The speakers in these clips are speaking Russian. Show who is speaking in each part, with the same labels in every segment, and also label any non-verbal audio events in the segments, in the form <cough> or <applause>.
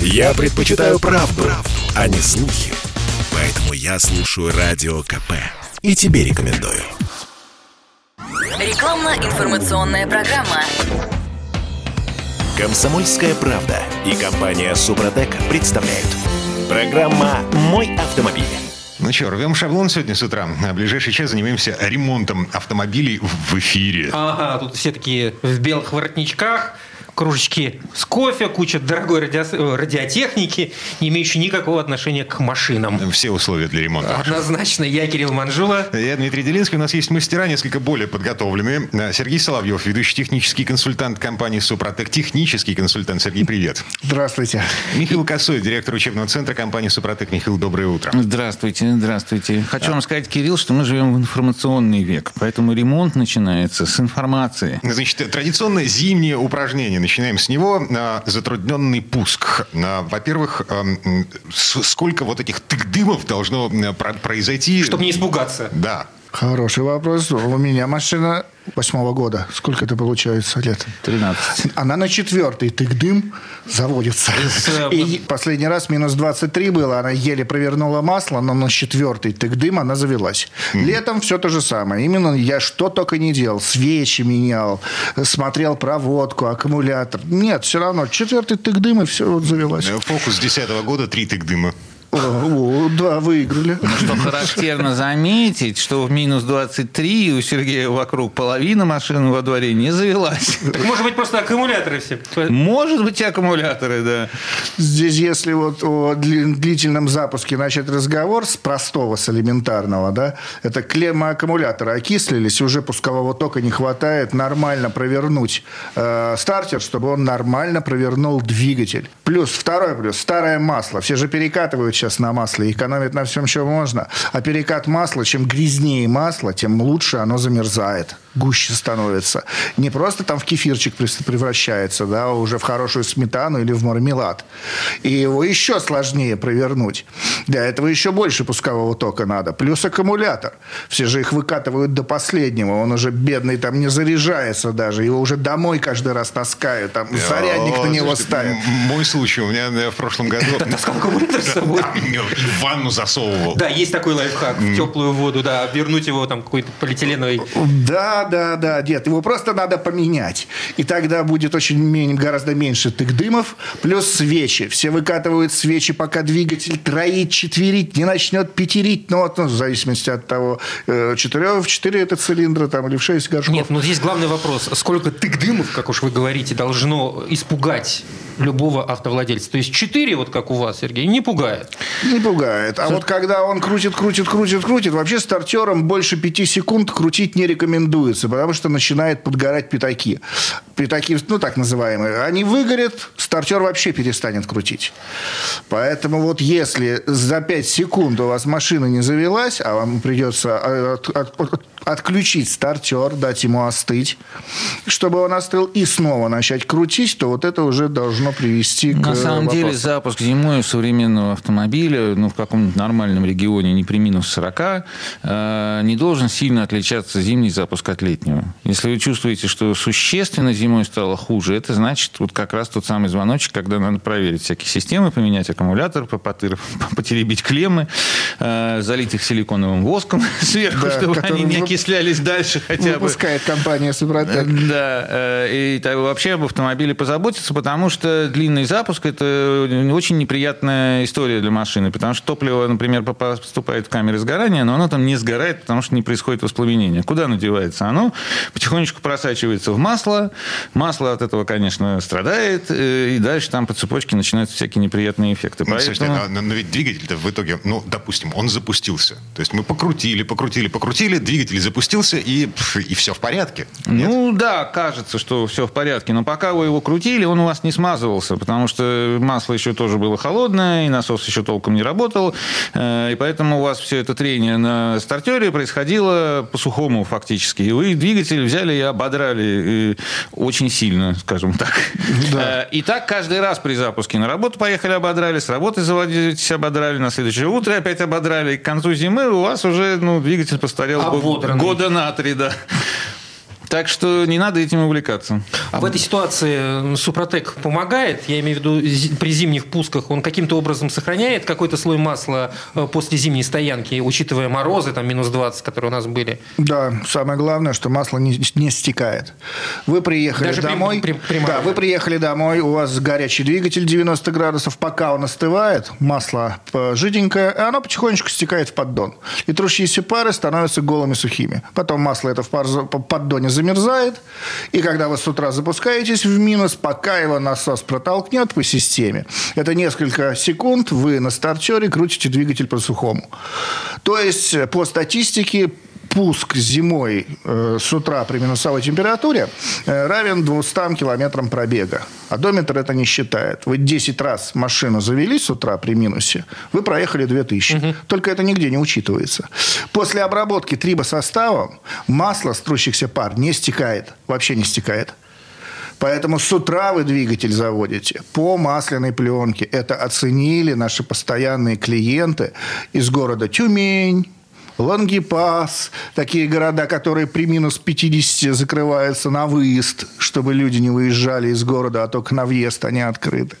Speaker 1: Я предпочитаю правду, правду, а не слухи. Поэтому я слушаю Радио КП. И тебе рекомендую.
Speaker 2: Рекламно-информационная программа.
Speaker 1: Комсомольская правда и компания Супротек представляют. Программа «Мой автомобиль».
Speaker 3: Ну что, рвем шаблон сегодня с утра. А в ближайший час занимаемся ремонтом автомобилей в эфире.
Speaker 4: Ага, тут все такие в белых воротничках, кружечки с кофе, куча дорогой радио- радиотехники, не имеющей никакого отношения к машинам.
Speaker 3: Все условия для ремонта.
Speaker 4: Однозначно, я Кирилл Манжула.
Speaker 3: Я Дмитрий Делинский. У нас есть мастера, несколько более подготовленные. А, Сергей Соловьев, ведущий технический консультант компании «Супротек». Технический консультант. Сергей, привет.
Speaker 5: Здравствуйте.
Speaker 3: Михаил Косой, директор учебного центра компании «Супротек». Михаил, доброе утро.
Speaker 6: Здравствуйте, здравствуйте. Хочу вам сказать, Кирилл, что мы живем в информационный век, поэтому ремонт начинается с информации.
Speaker 3: Значит, традиционное зимнее упражнение. Начинаем с него. А, Затрудненный пуск. А, Во-первых, с- сколько вот этих тык-дымов должно а, про- произойти?
Speaker 4: Чтобы не испугаться.
Speaker 3: Да.
Speaker 5: Хороший вопрос. У меня машина восьмого года. Сколько это получается лет?
Speaker 6: 13.
Speaker 5: Она на четвертый тык-дым заводится.
Speaker 4: С, э,
Speaker 5: И последний раз минус 23 было. Она еле провернула масло, но на четвертый тык-дым она завелась. Летом все то же самое. Именно я что только не делал. Свечи менял, смотрел проводку, аккумулятор. Нет, все равно. Четвертый тык-дым, и все, вот завелась.
Speaker 3: Э, Фокус 10 года, три тык-дыма.
Speaker 5: О, о, да, выиграли.
Speaker 6: Что характерно заметить, что в минус 23 у Сергея вокруг половина машин во дворе не завелась.
Speaker 4: Так может быть просто аккумуляторы все.
Speaker 6: Может быть, и аккумуляторы, да.
Speaker 5: Здесь, если вот о дли- длительном запуске начать разговор с простого, с элементарного, да, это клеммы аккумулятора окислились, уже пускового тока не хватает нормально провернуть э, стартер, чтобы он нормально провернул двигатель. Плюс, второй плюс, старое масло. Все же перекатывают сейчас на масле, экономят на всем, что можно. А перекат масла, чем грязнее масло, тем лучше оно замерзает, гуще становится. Не просто там в кефирчик превращается, да, уже в хорошую сметану или в мармелад. И его еще сложнее провернуть. Для этого еще больше пускового тока надо. Плюс аккумулятор. Все же их выкатывают до последнего. Он уже бедный там не заряжается даже. Его уже домой каждый раз таскают. Там зарядник на него ставят.
Speaker 3: Мой случай. У меня э, в прошлом году...
Speaker 4: таскал аккумулятор с собой?
Speaker 3: В ванну засовывал.
Speaker 4: Да, есть такой лайфхак. В теплую воду, да, вернуть его там какой-то полиэтиленовой
Speaker 5: Да, да, да, дед. Его просто надо поменять. И тогда будет очень гораздо меньше тык-дымов. Плюс свечи. Все выкатывают свечи, пока двигатель троить, четверить, не начнет пятерить. Ну, вот, ну, в зависимости от того, э, четыре, в четыре это цилиндра там, или в шесть горшков.
Speaker 4: Нет, ну здесь главный вопрос. Сколько тык-дымов, как уж вы говорите, должно испугать любого автовладельца? То есть 4, вот как у вас, Сергей, не пугает.
Speaker 5: Не пугает. А вот когда он крутит, крутит, крутит, крутит, вообще стартером больше пяти секунд крутить не рекомендуется, потому что начинает подгорать пятаки. Пятаки, ну так называемые, они выгорят, стартер вообще перестанет крутить. Поэтому вот если за 5 секунд у вас машина не завелась, а вам придется от- от- от- отключить стартер, дать ему остыть, чтобы он остыл, и снова начать крутить, то вот это уже должно привести к
Speaker 6: На самом деле
Speaker 5: вопросу.
Speaker 6: запуск зимой современного автомобиля, ну, в каком-нибудь нормальном регионе, не при минус 40, э, не должен сильно отличаться зимний запуск от летнего. Если вы чувствуете, что существенно зимой стало хуже, это значит вот как раз тот самый звоночек, когда надо проверить всякие системы, поменять аккумулятор, попотыр- <laughs> потеребить клеммы, э, залить их силиконовым воском <laughs> сверху,
Speaker 5: Да,
Speaker 6: чтобы они не окислялись дальше хотя бы.
Speaker 5: Выпускает компания Супротек.
Speaker 6: Да, э, и вообще об автомобиле позаботиться, потому что длинный запуск – это очень неприятная история для машины, потому что топливо, например, поступает в камеры сгорания, но оно там не сгорает, потому что не происходит воспламенение. Куда оно девается? Оно потихонечку просачивается в масло, масло от этого, конечно, страдает, э, и дальше там по цепочке начинаются всякие неприятные эффекты.
Speaker 3: Ну, слушайте,
Speaker 6: Поэтому-
Speaker 3: но, но ведь двигатель-то в итоге, ну, допустим, он запустился. То есть мы покрутили, покрутили, покрутили, двигатель запустился, и, и все в порядке. Нет?
Speaker 6: Ну да, кажется, что все в порядке, но пока вы его крутили, он у вас не смазывался, потому что масло еще тоже было холодное, и насос еще толком не работал, э, и поэтому у вас все это трение на стартере происходило по-сухому фактически. И вы двигатель взяли и ободрали э, очень сильно, скажем так. Э, И так каждый раз при запуске. На работу поехали, ободрали, с работы заводитесь, ободрали, на следующее утро опять ободрали. И к концу зимы у вас уже ну, двигатель постарел
Speaker 4: Ободранный.
Speaker 6: Года на три, да. Так что не надо этим увлекаться.
Speaker 4: А в этой ситуации Супротек помогает? Я имею в виду при зимних пусках он каким-то образом сохраняет какой-то слой масла э, после зимней стоянки, учитывая морозы, там минус 20, которые у нас были?
Speaker 5: Да, самое главное, что масло не, не стекает. Вы приехали
Speaker 4: Даже при-
Speaker 5: домой.
Speaker 4: при- при
Speaker 5: да,
Speaker 4: морозе.
Speaker 5: вы приехали домой, у вас горячий двигатель 90 градусов, пока он остывает, масло жиденькое, и оно потихонечку стекает в поддон. И трущиеся пары становятся голыми сухими. Потом масло это в пар- по- поддоне замерзает, и когда вы с утра запускаетесь в минус, пока его насос протолкнет по системе, это несколько секунд, вы на стартере крутите двигатель по сухому. То есть, по статистике, пуск зимой э, с утра при минусовой температуре э, равен 200 километрам пробега. Одометр это не считает. Вы 10 раз машину завели с утра при минусе, вы проехали 2000. Только это нигде не учитывается. После обработки трибосоставом масло с трущихся пар не стекает. Вообще не стекает. Поэтому с утра вы двигатель заводите по масляной пленке. Это оценили наши постоянные клиенты из города Тюмень, Лангепас, такие города, которые при минус 50 закрываются на выезд, чтобы люди не выезжали из города, а только на въезд они открыты.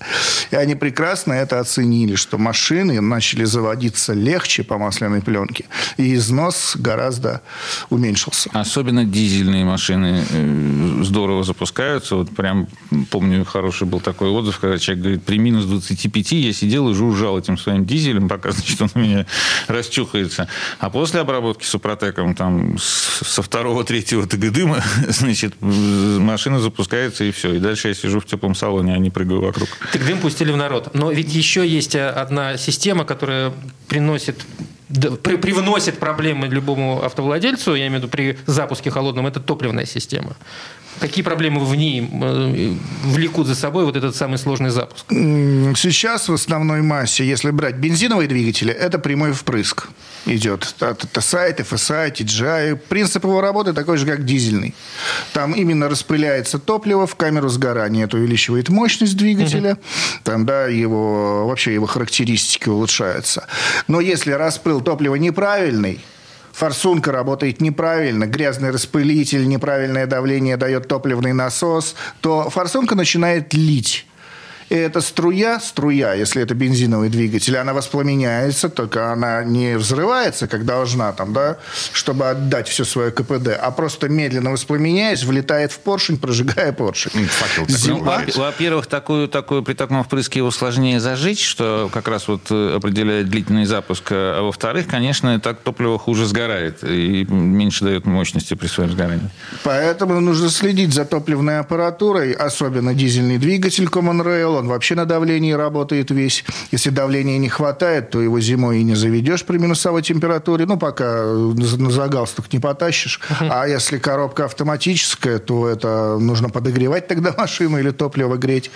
Speaker 5: И они прекрасно это оценили, что машины начали заводиться легче по масляной пленке, и износ гораздо уменьшился.
Speaker 6: Особенно дизельные машины э, здорово запускаются. Вот прям помню, хороший был такой отзыв, когда человек говорит, при минус 25 я сидел и жужжал этим своим дизелем, пока, значит, он у меня расчухается. А после обработки супротеком там со второго-третьего ТГ дыма, <laughs> значит, машина запускается и все. И дальше я сижу в теплом салоне, а не прыгаю вокруг.
Speaker 4: Так дым пустили в народ. Но ведь еще есть э, одна система, которая приносит при- привносит проблемы любому автовладельцу, я имею в виду при запуске холодном, это топливная система. Какие проблемы в ней э, влекут за собой вот этот самый сложный запуск?
Speaker 5: Сейчас в основной массе, если брать бензиновые двигатели, это прямой впрыск идет. Это TSI, FSI, TGI. Принцип его работы такой же, как дизельный. Там именно распыляется топливо в камеру сгорания. Это увеличивает мощность двигателя. Там, да, его, вообще его характеристики улучшаются. Но если распыл топлива неправильный, Форсунка работает неправильно, грязный распылитель, неправильное давление дает топливный насос, то форсунка начинает лить. И эта струя, струя, если это бензиновый двигатель, она воспламеняется, только она не взрывается, как должна, там, да, чтобы отдать все свое КПД, а просто медленно воспламеняясь, влетает в поршень, <laughs> прожигая поршень.
Speaker 3: Факел
Speaker 6: Ну,
Speaker 3: вырубается.
Speaker 6: во- во-первых, такую, такую, при таком впрыске его сложнее зажечь, что как раз вот э, определяет длительный запуск. А во-вторых, конечно, так топливо хуже сгорает и меньше дает мощности при своем сгорании.
Speaker 5: Поэтому нужно следить за топливной аппаратурой, особенно дизельный двигатель Common Rail, он вообще на давлении работает весь. Если давления не хватает, то его зимой и не заведешь при минусовой температуре, ну, пока за на загалстук не потащишь. А если коробка автоматическая, то это нужно подогревать тогда <laughs> машину или топливо греть,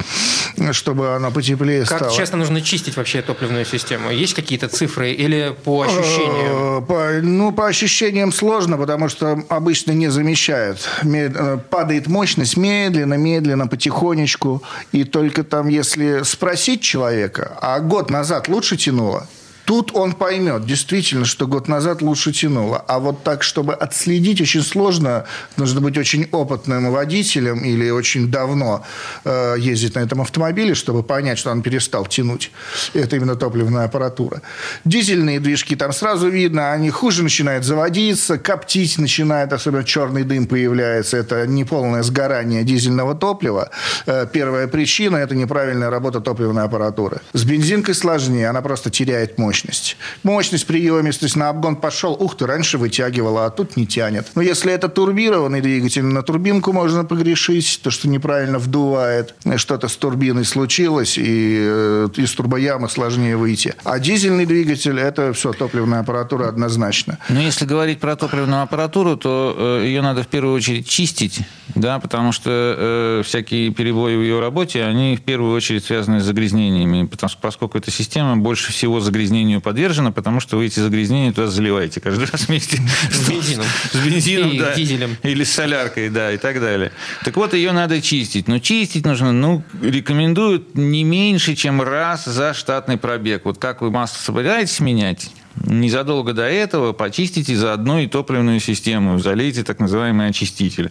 Speaker 5: чтобы она потеплее
Speaker 4: Как
Speaker 5: стала.
Speaker 4: часто нужно чистить вообще топливную систему? Есть какие-то цифры или по ощущениям?
Speaker 5: Э, По, ну, по ощущениям сложно, потому что обычно не замещают. Мед- э, Падает мощность медленно, медленно, потихонечку. И только там, если спросить человека, а год назад лучше тянуло, Тут он поймет, действительно, что год назад лучше тянуло. А вот так, чтобы отследить, очень сложно. Нужно быть очень опытным водителем или очень давно э, ездить на этом автомобиле, чтобы понять, что он перестал тянуть. Это именно топливная аппаратура. Дизельные движки там сразу видно, они хуже начинают заводиться, коптить начинает, особенно черный дым появляется. Это неполное сгорание дизельного топлива. Э, Первая причина – это неправильная работа топливной аппаратуры. С бензинкой сложнее, она просто теряет мощность. Мощность, приемистость, на обгон пошел, ух ты, раньше вытягивала, а тут не тянет. Но если это турбированный двигатель, на турбинку можно погрешить, то, что неправильно вдувает, что-то с турбиной случилось, и э, из турбоямы сложнее выйти. А дизельный двигатель – это все, топливная аппаратура однозначно.
Speaker 6: Но если говорить про топливную аппаратуру, то э, ее надо в первую очередь чистить, да, потому что э, всякие перебои в ее работе, они в первую очередь связаны с загрязнениями, потому что, поскольку эта система больше всего загрязнению подвержена, потому что вы эти загрязнения туда заливаете каждый раз вместе
Speaker 4: С бензином.
Speaker 6: с бензином,
Speaker 4: И
Speaker 6: да.
Speaker 4: дизелем.
Speaker 6: Или с соляркой, да, и так далее. Так вот, ее надо чистить. Но чистить нужно, ну, рекомендуют не меньше, чем раз за штатный пробег. Вот как вы масло собираетесь менять, незадолго до этого почистите заодно и топливную систему, залейте так называемый очиститель.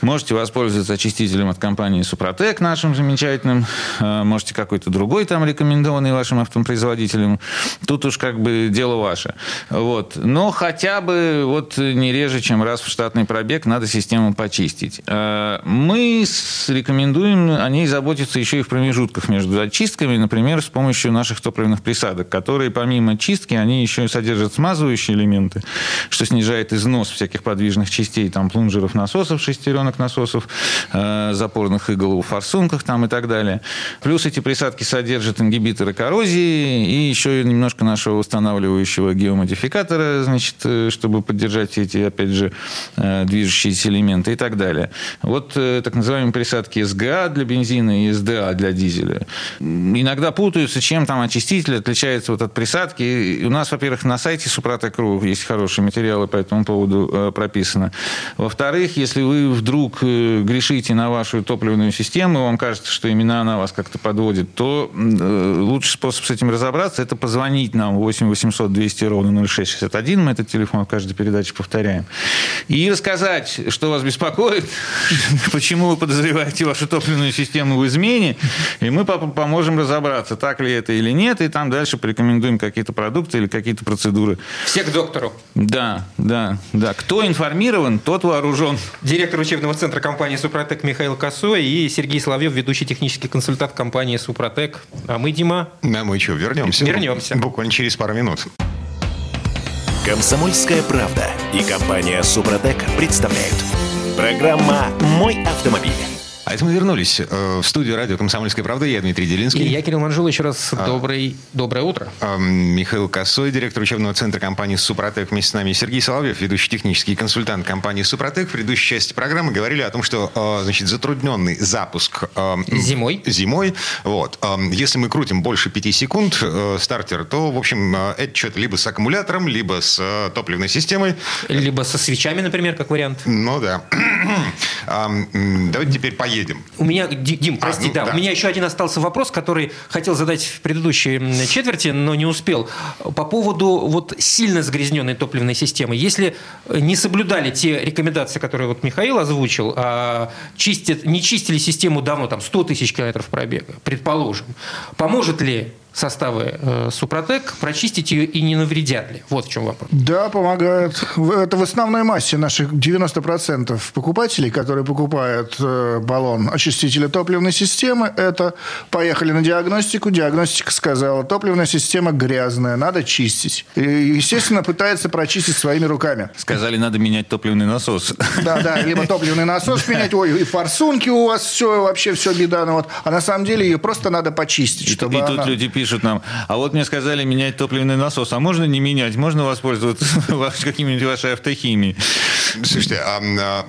Speaker 6: Можете воспользоваться очистителем от компании Супротек, нашим замечательным, а, можете какой-то другой там рекомендованный вашим автопроизводителем. Тут уж как бы дело ваше. Вот. Но хотя бы вот не реже, чем раз в штатный пробег, надо систему почистить. А, мы рекомендуем о ней заботиться еще и в промежутках между очистками, например, с помощью наших топливных присадок, которые помимо чистки, они еще содержат смазывающие элементы, что снижает износ всяких подвижных частей, там плунжеров насосов, шестеренок насосов, э, запорных игл в форсунках там и так далее. Плюс эти присадки содержат ингибиторы коррозии и еще немножко нашего устанавливающего геомодификатора, значит, э, чтобы поддержать эти, опять же, э, движущиеся элементы и так далее. Вот э, так называемые присадки СГА для бензина и СДА для дизеля. Иногда путаются, чем там очиститель отличается вот от присадки. И у нас, во-первых, на сайте Супротек.ру есть хорошие материалы по этому поводу э, прописано. Во-вторых, если вы вдруг э, грешите на вашу топливную систему, и вам кажется, что именно она вас как-то подводит, то э, лучший способ с этим разобраться – это позвонить нам 8 800 200 ровно 0661, мы этот телефон в каждой передаче повторяем, и рассказать, что вас беспокоит, <laughs> почему вы подозреваете вашу топливную систему в измене, и мы поможем разобраться, так ли это или нет, и там дальше порекомендуем какие-то продукты или какие-то процедуры.
Speaker 4: Все к доктору.
Speaker 6: Да, да, да. Кто информирован, тот вооружен.
Speaker 4: Директор учебного центра компании «Супротек» Михаил Косой и Сергей Соловьев, ведущий технический консультант компании «Супротек». А мы, Дима...
Speaker 3: Да, мы что, вернемся?
Speaker 4: Вернемся.
Speaker 3: Буквально через пару минут.
Speaker 1: Комсомольская правда и компания «Супротек» представляют. Программа «Мой автомобиль».
Speaker 3: А это мы вернулись э, в студию радио «Комсомольская правда». Я Дмитрий Делинский.
Speaker 4: И я, Кирилл Манжул. Еще раз добрый, доброе утро.
Speaker 3: Э, Михаил Косой, директор учебного центра компании «Супротек». Вместе с нами Сергей Соловьев, ведущий технический консультант компании «Супротек». В предыдущей части программы говорили о том, что э, значит, затрудненный запуск... э,
Speaker 4: Зимой.
Speaker 3: Зимой. Вот. Э, Если мы крутим больше 5 секунд э, стартер, то, в общем, э, это что-то либо с аккумулятором, либо с э, топливной системой.
Speaker 4: Либо со свечами, например, как вариант.
Speaker 3: Ну да. А, Давайте теперь поедем.
Speaker 4: У меня, Ди- Дим, прости,
Speaker 3: ну,
Speaker 4: да,
Speaker 3: да.
Speaker 4: у меня еще один остался вопрос, который хотел задать в предыдущей четверти, но не успел. По поводу вот сильно загрязненной топливной системы. Если не соблюдали те рекомендации, которые вот Михаил озвучил, а чистят, не чистили систему давно, там 100 тысяч километров пробега, предположим, поможет ли составы э, Супротек прочистить ее и не навредят ли? Вот в чем вопрос.
Speaker 5: Да, помогает. В- Это в основной массе наших 90% покупателей, которые покупают э, баллон очистителя топливной системы, это поехали на диагностику, диагностика сказала, топливная система грязная, надо чистить. И, естественно, пытается прочистить своими руками.
Speaker 6: Сказали, надо менять топливный насос.
Speaker 5: Да, да, либо <laughs> топливный насос менять, ой, и форсунки у вас все, вообще все беда. Ну, вот. А на самом деле ее просто надо почистить,
Speaker 6: И,
Speaker 5: чтобы
Speaker 6: и тут
Speaker 5: она-
Speaker 6: люди пишут нам, а вот мне сказали менять топливный насос, а можно не менять? Можно воспользоваться <laughs> какими-нибудь вашей автохимией?
Speaker 3: Слушайте, а, а,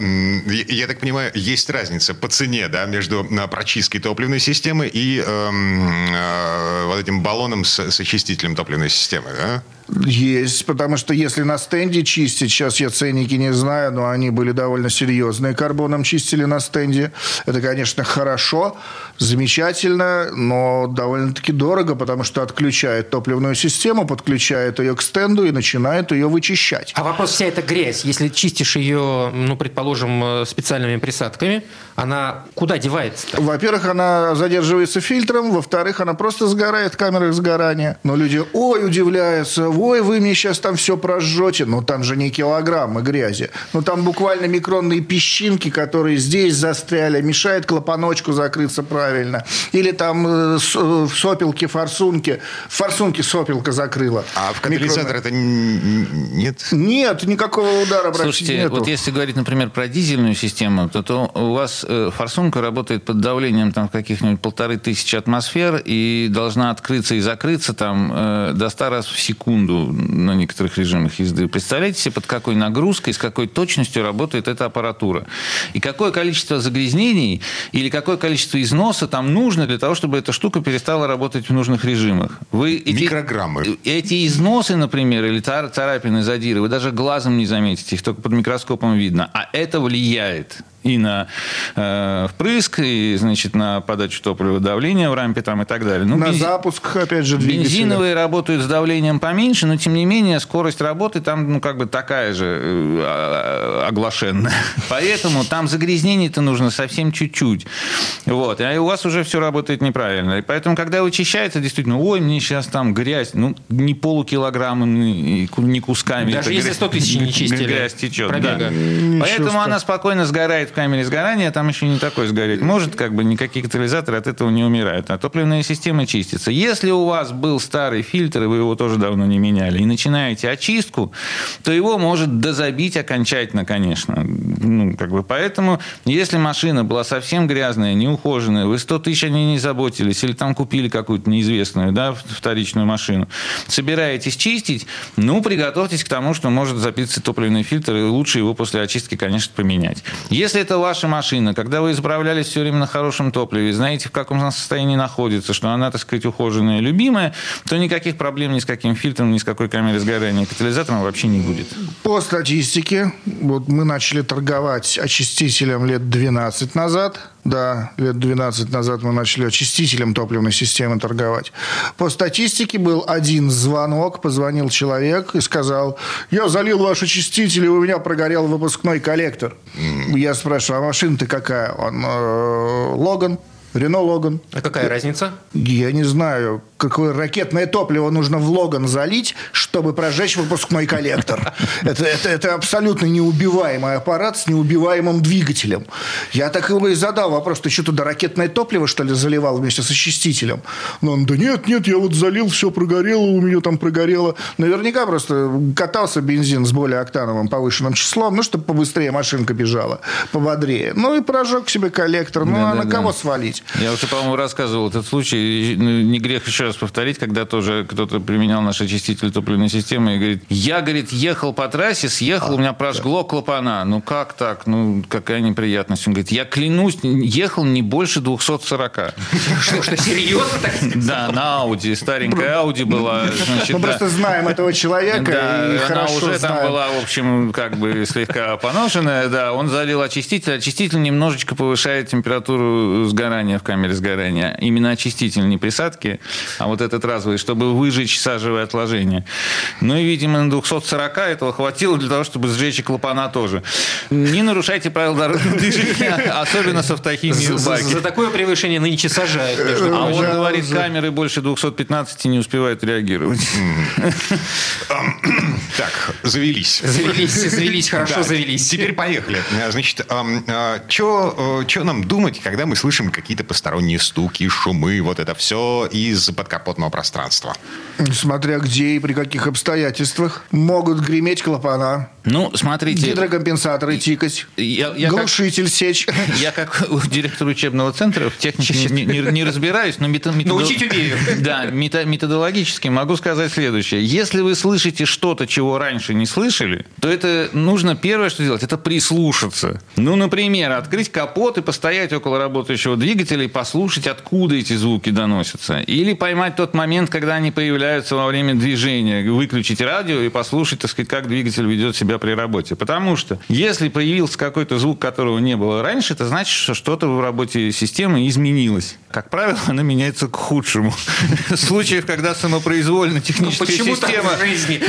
Speaker 3: я я так понимаю, есть разница по цене, да, между а, прочисткой топливной системы и а, вот этим баллоном с, с очистителем топливной системы, да?
Speaker 5: Есть, потому что если на стенде чистить, сейчас я ценники не знаю, но они были довольно серьезные, карбоном чистили на стенде. Это, конечно, хорошо, замечательно, но довольно-таки дорого, потому что отключает топливную систему, подключает ее к стенду и начинает ее вычищать.
Speaker 4: А вопрос вся эта грязь, если чистишь ее, ну, предположим, э, специальными присадками, она куда девается?
Speaker 5: Во-первых, она задерживается фильтром, во-вторых, она просто сгорает в камерах сгорания. Но люди, ой, удивляются, ой, вы мне сейчас там все прожжете. Ну, там же не килограммы грязи. Ну, там буквально микронные песчинки, которые здесь застряли, мешают клапаночку закрыться правильно. Или там э, э, в сопелке, форсунке, в форсунке сопелка закрыла.
Speaker 3: А в катализатор
Speaker 5: Микронная.
Speaker 3: это нет?
Speaker 5: Нет, никакого удара
Speaker 6: Слушайте,
Speaker 5: нету.
Speaker 6: вот если говорить, например, про дизельную систему, то, то у вас э, форсунка работает под давлением там, каких-нибудь полторы тысячи атмосфер и должна открыться и закрыться там э, до 100 раз в секунду на некоторых режимах езды. Представляете себе, под какой нагрузкой, с какой точностью работает эта аппаратура? И какое количество загрязнений или какое количество износа там нужно для того, чтобы эта штука перестала работать в нужных режимах? Вы эти-
Speaker 3: Микрограммы.
Speaker 6: эти износы, например, или цар- царапины, задиры, вы даже глазом не заметите, их только под микроскопом видно. А это влияет. И на э, впрыск, и, значит, на подачу топлива давления в рампе там и так далее. Ну,
Speaker 5: На
Speaker 6: бензи-
Speaker 5: запуск, опять же, двигателя.
Speaker 6: Бензиновые работают с давлением поменьше, но тем не менее скорость работы там ну как бы такая же э, а, оглашенная. <laughs> Поэтому там загрязнений-то нужно совсем чуть-чуть. Вот. И у вас уже все работает неправильно. И поэтому, когда вычищается, действительно, ой, мне сейчас там грязь, ну, не полукилограмма, не кусками.
Speaker 4: Даже если
Speaker 6: грязь-
Speaker 4: 100 тысяч не чистили
Speaker 6: Грязь течет, да.
Speaker 4: пробега.
Speaker 6: Поэтому
Speaker 5: страшного.
Speaker 6: она спокойно сгорает камере сгорания, там еще не такой сгореть может, как бы никакие катализаторы от этого не умирают. А топливная система чистится. Если у вас был старый фильтр, и вы его тоже давно не меняли, и начинаете очистку, то его может дозабить окончательно, конечно. Ну, как бы, поэтому, если машина была совсем грязная, неухоженная, вы 100 тысяч о ней не заботились, или там купили какую-то неизвестную, да, вторичную машину, собираетесь чистить, ну, приготовьтесь к тому, что может запиться топливный фильтр, и лучше его после очистки, конечно, поменять. Если это ваша машина, когда вы заправлялись все время на хорошем топливе, знаете, в каком она состоянии находится, что она, так сказать, ухоженная, любимая, то никаких проблем ни с каким фильтром, ни с какой камерой сгорания и катализатором вообще не будет.
Speaker 5: По статистике, вот мы начали торговать очистителем лет 12 назад. Да, лет 12 назад мы начали очистителем топливной системы торговать. По статистике был один звонок, позвонил человек и сказал, я залил ваш очиститель, и у меня прогорел выпускной коллектор. Я спрашиваю, а машина-то какая? Он, э, Логан. Рено Логан.
Speaker 4: А какая разница?
Speaker 5: Я не знаю, какое ракетное топливо нужно в Логан залить, чтобы прожечь выпускной коллектор. Это, это, это абсолютно неубиваемый аппарат с неубиваемым двигателем. Я так его и задал вопрос, ты что туда ракетное топливо, что ли, заливал вместе с очистителем? Но он, да нет, нет, я вот залил, все прогорело, у меня там прогорело. Наверняка просто катался бензин с более октановым повышенным числом, ну, чтобы побыстрее машинка бежала, пободрее. Ну, и прожег себе коллектор. Ну, а на
Speaker 6: Да-да-да.
Speaker 5: кого свалить?
Speaker 6: Я уже, по-моему, рассказывал этот случай. ну, Не грех еще раз повторить, когда тоже кто-то применял наш очиститель топливной системы и говорит, я, говорит, ехал по трассе, съехал, у меня прожгло клапана. Ну, как так? Ну, какая неприятность. Он говорит, я клянусь, ехал не больше 240. <laughs>
Speaker 4: Что, что, серьезно так?
Speaker 6: Да, на Ауди. Старенькая Ауди была.
Speaker 5: Мы
Speaker 6: да.
Speaker 5: просто знаем этого человека
Speaker 6: Да,
Speaker 5: и
Speaker 6: она
Speaker 5: хорошо
Speaker 6: уже там была, в общем, как бы слегка поношенная. Да, он залил очиститель. Очиститель немножечко повышает температуру сгорания в камере сгорания. Именно очиститель, не присадки, а вот этот разовый, чтобы выжечь сажевое отложение. Ну и, видимо, на 240 этого хватило для того, чтобы сжечь и клапана тоже. Не нарушайте правила дорожного движения, <laughs> особенно с автохимией в
Speaker 4: За,
Speaker 6: баке.
Speaker 4: за такое превышение нынче сажают.
Speaker 6: А он говорит, камеры больше 215 не успевают реагировать. <laughs>
Speaker 3: Так, завелись.
Speaker 4: Завелись, завелись, хорошо
Speaker 3: Да,
Speaker 4: завелись.
Speaker 3: Теперь поехали. А, Значит, что нам думать, когда мы слышим какие-то посторонние стуки, шумы, вот это все из подкапотного пространства?
Speaker 5: Смотря где и при каких обстоятельствах. Могут греметь клапана,
Speaker 6: Ну, смотрите,
Speaker 5: гидрокомпенсаторы тикать,
Speaker 6: я, я как,
Speaker 5: глушитель сечь. <laughs>
Speaker 6: я как директор учебного центра в технике не, не- не разбираюсь, но мето- методо-
Speaker 4: Научить умею. <laughs>
Speaker 6: Да, мето- методологически могу сказать следующее. Если вы слышите что-то, чего раньше не слышали, то это нужно первое, что делать, это прислушаться. Ну, например, открыть капот и постоять около работающего двигателя и послушать, откуда эти звуки доносятся. Или поймать тот момент, когда они появляются во время движения, выключить радио и послушать, так сказать, как двигатель ведет себя при работе. Потому что если появился какой-то звук, которого не было раньше, это значит, что что-то в работе системы изменилось. Как правило, она меняется к худшему. <laughs> Случаев, когда самопроизвольно техническая
Speaker 4: так
Speaker 6: система?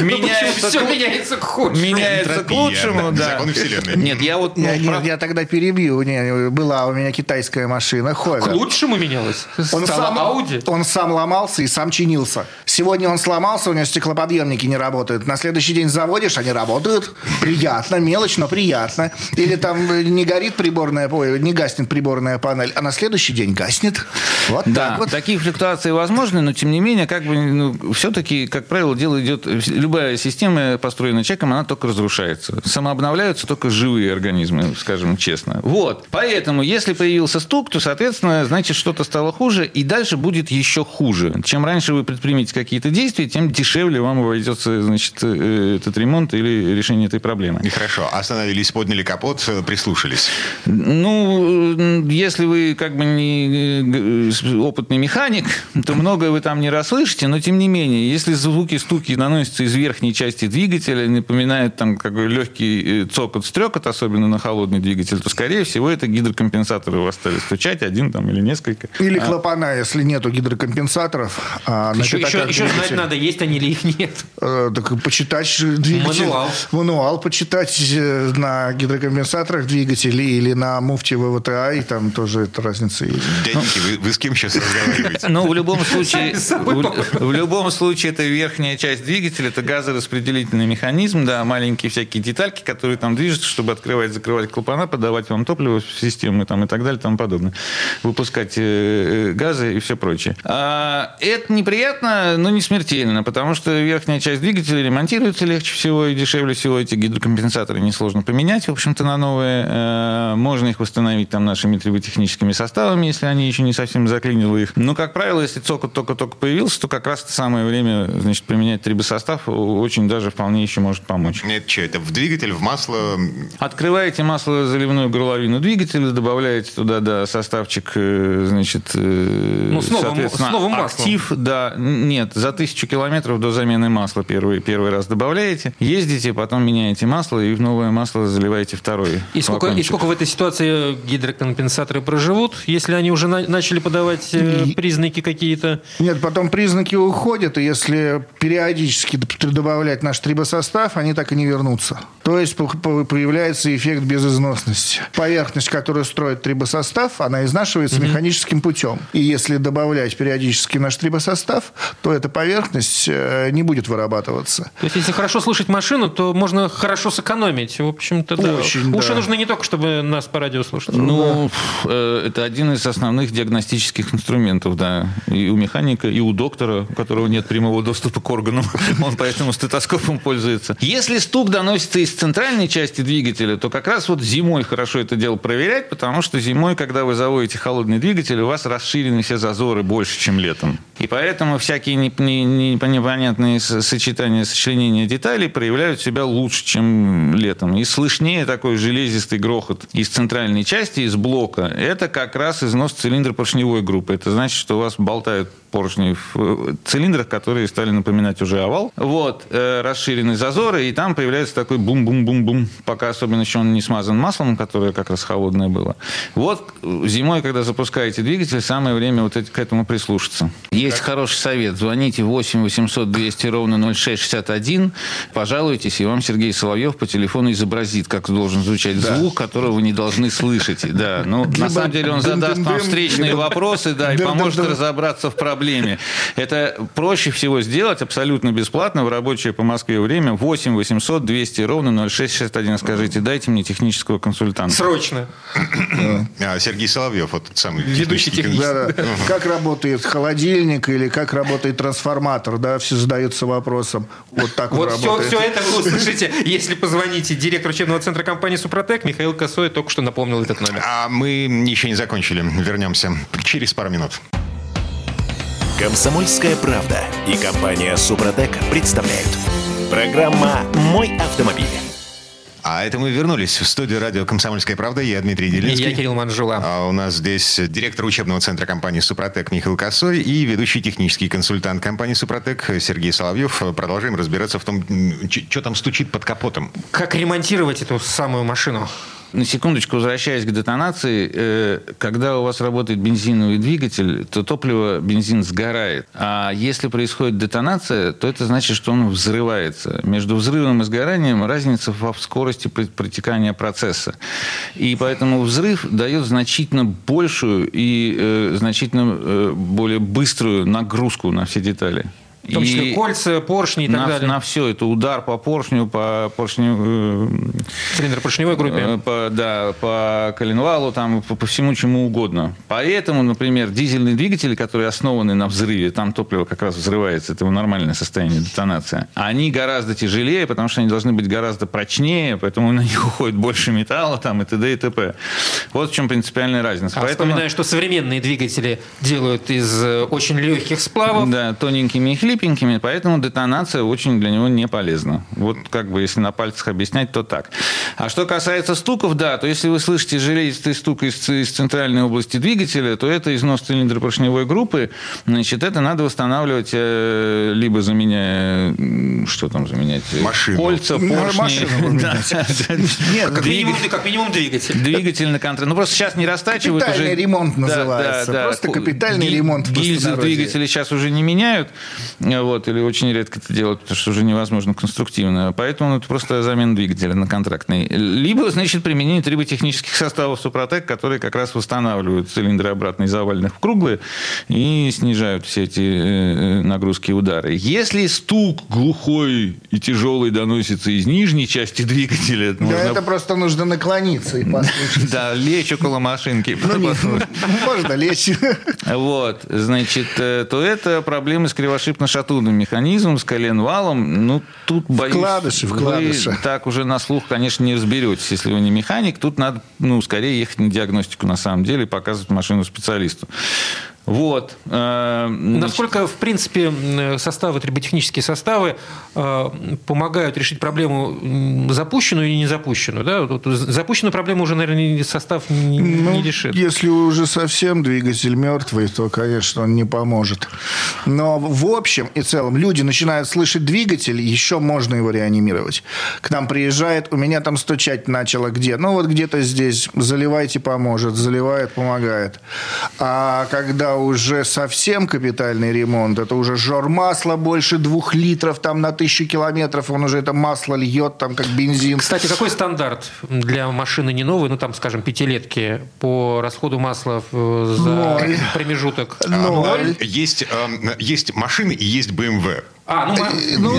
Speaker 4: Ну,
Speaker 6: меняется,
Speaker 4: все
Speaker 6: к-
Speaker 4: меняется к худшему.
Speaker 6: меняется к лучшему.
Speaker 3: да,
Speaker 6: Да.
Speaker 3: законы вселенной.
Speaker 6: Нет, я вот... ну,
Speaker 5: Я, не-
Speaker 6: прав-
Speaker 5: я тогда перебью. Не, была у меня китайская машина
Speaker 4: К
Speaker 5: Ховер.
Speaker 4: лучшему менялось?
Speaker 5: Он сам,
Speaker 4: Ауди?
Speaker 5: он сам ломался и сам чинился. Сегодня он сломался, у него стеклоподъемники не работают. На следующий день заводишь, они работают. Приятно, мелочь, но приятно. Или там не горит приборная, ой, не гаснет приборная панель, а на следующий день гаснет. Вот
Speaker 6: Да,
Speaker 5: так вот.
Speaker 6: такие флюктуации возможны, но тем не менее, как бы, ну, все-таки, как правило, дело идет... Любая система, построенная человеком, она только разрушается. Самообновляются только живые организмы, скажем честно. Вот. Поэтому, если появился стук, то, соответственно, значит, что-то стало хуже, и дальше будет еще хуже. хуже. Чем раньше вы предпримете какие-то действия, тем дешевле вам обойдется значит, э, этот ремонт или решение этой проблемы.
Speaker 3: И хорошо. Остановились, подняли капот, э, прислушались.
Speaker 6: Ну, если вы как бы не э, опытный механик, то многое вы там не расслышите, но тем не менее, если звуки, стуки наносятся из верхней части двигателя, напоминают там как бы легкий цокот, стрекот, особенно на холодный двигатель, то, скорее всего, это гидрокомпенсаторы у вас стали стучать, один там или несколько.
Speaker 5: Или а... клапана, если нету гидрокомпенсаторов.
Speaker 4: А еще, еще, еще знать надо, есть они или их нет.
Speaker 5: Э, так почитать двигатель.
Speaker 4: Мануал.
Speaker 5: Мануал почитать э, на гидрокомпенсаторах двигателей или на муфте ВВТА, и там тоже эта разница есть.
Speaker 3: Дяденьки, вы, вы с кем сейчас разговариваете?
Speaker 6: Ну, в любом случае, в, любом случае, это верхняя часть двигателя, это газораспределительный механизм, да, маленькие всякие детальки, которые там движутся, чтобы открывать, закрывать клапана, подавать вам топливо в систему там, и так далее и тому подобное. Выпускать э, газы и все прочее. А, это неприятно, но не смертельно, потому что верхняя часть двигателя ремонтируется легче всего и дешевле всего. Эти гидрокомпенсаторы несложно поменять, в общем-то, на новые. Э, можно их восстановить там нашими триботехническими составами, если они еще не совсем заклинило их. Но, как правило, если цокот только-только появился, то как раз самое время значит, поменять трибосостав очень даже вполне еще может помочь.
Speaker 3: Это что, это в двигатель, в масло?
Speaker 6: Открываете масло-заливную горловину двигателя, добавляете туда да, составчик, э, значит,
Speaker 4: э, ну, с новым, с новым маслом.
Speaker 6: актив, да, нет, за тысячу километров до замены масла первый, первый раз добавляете, ездите, потом меняете масло и в новое масло заливаете второй.
Speaker 4: И сколько, и сколько в этой ситуации гидрокомпенсаторы проживут, если они уже на, начали подавать э, признаки какие-то?
Speaker 5: Нет, потом признаки уходят, и если периодически добавлять наш трибосостав, они так и не вернутся. То есть появляется эффект безызносности. Поверхность, которую строит трибосостав, она изнашивается угу. механическим путем. И если добавлять периодически наш трибосостав, то эта поверхность э, не будет вырабатываться.
Speaker 4: То есть, если хорошо слышать машину, то можно хорошо сэкономить. В общем-то, да. Очень, Уши да. нужны не только, чтобы нас по радио слушать.
Speaker 6: Ну, да. Э, это один из основных диагностических инструментов, да. И у механика, и у доктора, у которого нет прямого доступа к органам. <laughs> Он поэтому стетоскопом пользуется. Если стук доносится из центральной части двигателя, то как раз вот зимой хорошо это дело проверять, потому что зимой, когда вы заводите холодный двигатель, у вас расширены все зазоры больше, чем летом. И поэтому всякие непонятные сочетания, сочленения деталей проявляют себя лучше, чем летом. И слышнее такой железистый грохот из центральной части, из блока. Это как раз износ цилиндра поршневой группы. Это значит, что у вас болтают поршни в э, цилиндрах, которые стали напоминать уже овал. Вот, э, расширенные зазоры, и там появляется такой бум-бум-бум-бум, пока особенно еще он не смазан маслом, которое как раз холодное было. Вот зимой, когда запускаете двигатель, самое время вот к этому прислушаться. Есть хороший совет. Звоните 8 800 200 ровно 0661, пожалуйтесь, и вам Сергей Соловьев по телефону изобразит, как должен звучать да. звук, которого вы не должны слышать. Да, ну, на самом деле он задаст вам встречные вопросы, да, и поможет разобраться в проблеме. Это проще всего сделать абсолютно бесплатно в рабочее по Москве время 8 800 200 ровно 0661. Скажите, дайте мне технического консультанта.
Speaker 4: Срочно.
Speaker 3: А, Сергей Соловьев, вот самый
Speaker 4: ведущий технический. Да,
Speaker 5: да. Как работает холодильник или как работает трансформатор, да, все задаются вопросом. Вот так
Speaker 4: вот
Speaker 5: работает.
Speaker 4: Все, все это вы услышите, если позвоните директору учебного центра компании «Супротек». Михаил Косой только что напомнил этот номер.
Speaker 3: А мы еще не закончили. Вернемся через пару минут.
Speaker 1: Комсомольская правда и компания Супротек представляют. Программа «Мой автомобиль».
Speaker 3: А это мы вернулись в студию радио «Комсомольская правда». Я Дмитрий Делинский.
Speaker 4: И я Кирилл Манжула.
Speaker 3: А у нас здесь директор учебного центра компании «Супротек» Михаил Косой и ведущий технический консультант компании «Супротек» Сергей Соловьев. Продолжаем разбираться в том, что там стучит под капотом.
Speaker 4: Как ремонтировать эту самую машину?
Speaker 6: На секундочку возвращаясь к детонации, э, когда у вас работает бензиновый двигатель, то топливо, бензин сгорает. А если происходит детонация, то это значит, что он взрывается. Между взрывом и сгоранием разница в скорости протекания процесса. И поэтому взрыв дает значительно большую и э, значительно э, более быструю нагрузку на все детали.
Speaker 4: В том числе
Speaker 6: И
Speaker 4: кольца, поршни и так
Speaker 6: на,
Speaker 4: далее.
Speaker 6: на все это удар по поршню, по поршню, э,
Speaker 4: Цилиндропоршневой группе.
Speaker 6: Э, По, да, по коленвалу, там, по, по всему чему угодно. Поэтому, например, дизельные двигатели, которые основаны на взрыве, там топливо как раз взрывается, это его нормальное состояние, детонация, они гораздо тяжелее, потому что они должны быть гораздо прочнее, поэтому на них <laughs> уходит больше металла там, и т.д. и т.п. Вот в чем принципиальная разница.
Speaker 4: А
Speaker 6: Поэтому-
Speaker 4: Вспоминаю, что современные двигатели делают из э, очень легких сплавов.
Speaker 6: Да, тоненькими и хлипенькими, поэтому детонация очень для него не полезна. Вот как бы если на пальцах объяснять, то так. А что касается стуков, да, то если вы слышите железистый стук из, из центральной области двигателя, то это износ цилиндропоршневой группы. Значит, это надо восстанавливать, э, либо заменяя... Что там заменять?
Speaker 3: Машину.
Speaker 6: Кольца, поршни.
Speaker 5: Нет,
Speaker 4: Как
Speaker 6: Двигатель.
Speaker 4: минимум, минимум двигатель.
Speaker 6: Двигательный контроль. Ну, просто сейчас не растачивают
Speaker 5: Капитальный ремонт называется. Просто капитальный ремонт
Speaker 6: Гильзы двигателя сейчас уже не меняют. Вот, или очень редко это делают, потому что уже невозможно конструктивно. Поэтому это просто замена двигателя на контрактный. Либо, значит, применение триботехнических составов Супротек, которые как раз восстанавливают цилиндры обратно из овальных в круглые и снижают все эти э, нагрузки и удары. Если стук глухой и тяжелый доносится из нижней части двигателя,
Speaker 5: Да,
Speaker 6: можно
Speaker 5: это просто нужно наклониться и послушать.
Speaker 6: да, лечь около машинки.
Speaker 5: Ну, можно лечь.
Speaker 6: Вот, значит, э, то это проблемы с кривошипно-шатунным механизмом, с коленвалом. Ну, тут, боюсь,
Speaker 5: Вкладыши, вкладыши.
Speaker 6: вы так уже на слух, конечно, не разберетесь, если вы не механик. Тут надо, ну, скорее ехать на диагностику, на самом деле, и показывать машину специалисту. Вот. э, значит,
Speaker 4: Насколько, в принципе, составы, триботехнические составы э, помогают решить проблему запущенную и не запущенную? Да? Запущенную проблему уже, наверное, состав не,
Speaker 5: Ну,
Speaker 4: не решит.
Speaker 5: Если уже совсем двигатель мертвый, то, конечно, он не поможет. Но в общем и целом люди начинают слышать двигатель, еще можно его реанимировать. К нам приезжает, у меня там стучать начало где? Ну, вот где-то здесь. Заливайте, поможет. Заливает, помогает. А когда уже совсем капитальный ремонт, это уже жор масла больше двух литров там на тысячу километров, он уже это масло льет там как бензин.
Speaker 4: Кстати, какой стандарт для машины не новой, ну там, скажем, пятилетки по расходу масла в- за
Speaker 5: Ноль.
Speaker 4: промежуток?
Speaker 3: А,
Speaker 5: Ноль.
Speaker 3: Есть, эм, есть машины и есть BMW.
Speaker 4: А, ну, ма-
Speaker 5: Ну,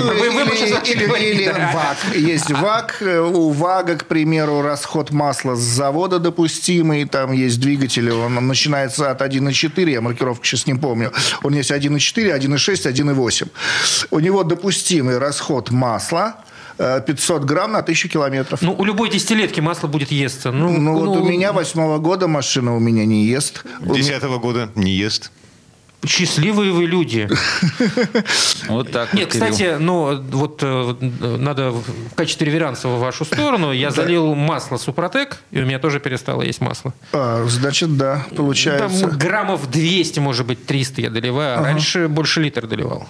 Speaker 4: мы сейчас
Speaker 5: или, или- или
Speaker 4: да.
Speaker 5: ВАГ. Есть ВАГ. э, У ВАГа, к примеру, расход масла с завода допустимый. Там есть двигатели. Он начинается от 1,4. Я маркировку сейчас не помню. Он есть 1,4, 1,6, 1,8. У него допустимый расход масла э, 500 грамм на 1000 километров.
Speaker 4: Ну, у любой десятилетки масло будет естся. Ну,
Speaker 5: Ну, вот у меня восьмого года машина у меня не ест.
Speaker 3: Десятого года не ест.
Speaker 4: Счастливые вы люди. <laughs>
Speaker 6: Вот так
Speaker 4: Нет,
Speaker 6: вот,
Speaker 4: кстати, ну, вот э, надо в качестве реверанса в вашу сторону. Я залил масло Супротек, и у меня тоже перестало есть масло.
Speaker 5: А, значит, да, получается.
Speaker 4: Там граммов 200, может быть, 300 я доливаю. А раньше больше литр доливал.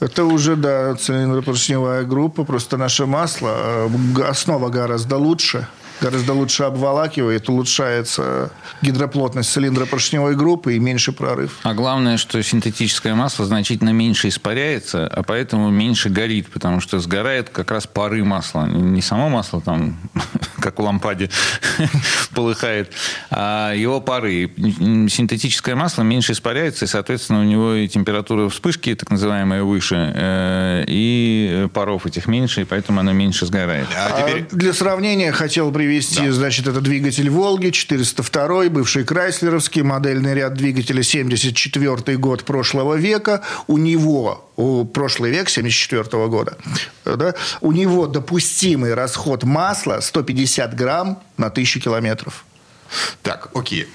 Speaker 5: Это уже, да, цилиндропоршневая группа. Просто наше масло, э, основа гораздо лучше. Гораздо лучше обволакивает, улучшается гидроплотность цилиндропоршневой группы и меньше прорыв.
Speaker 6: А главное, что синтетическое масло значительно меньше испаряется, а поэтому меньше горит, потому что сгорает как раз пары масла. Не само масло там, <laughs> как у лампаде, <laughs> полыхает, а его пары. Синтетическое масло меньше испаряется, и, соответственно, у него и температура вспышки, так называемая, выше, э, и паров этих меньше, и поэтому оно меньше сгорает.
Speaker 3: А теперь...
Speaker 5: А Для сравнения хотел привести, значит, это двигатель «Волги», 402 бывший Крайслеровский, модельный ряд двигателя 74 год прошлого века. У него, у, прошлый век, 74 года, да, у него допустимый расход масла 150 грамм на 1000 километров.
Speaker 3: Так, окей.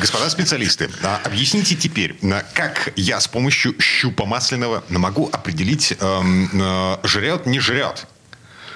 Speaker 3: Господа специалисты, объясните теперь, как я с помощью щупа масляного могу определить, эм, э, жрет, не жрет?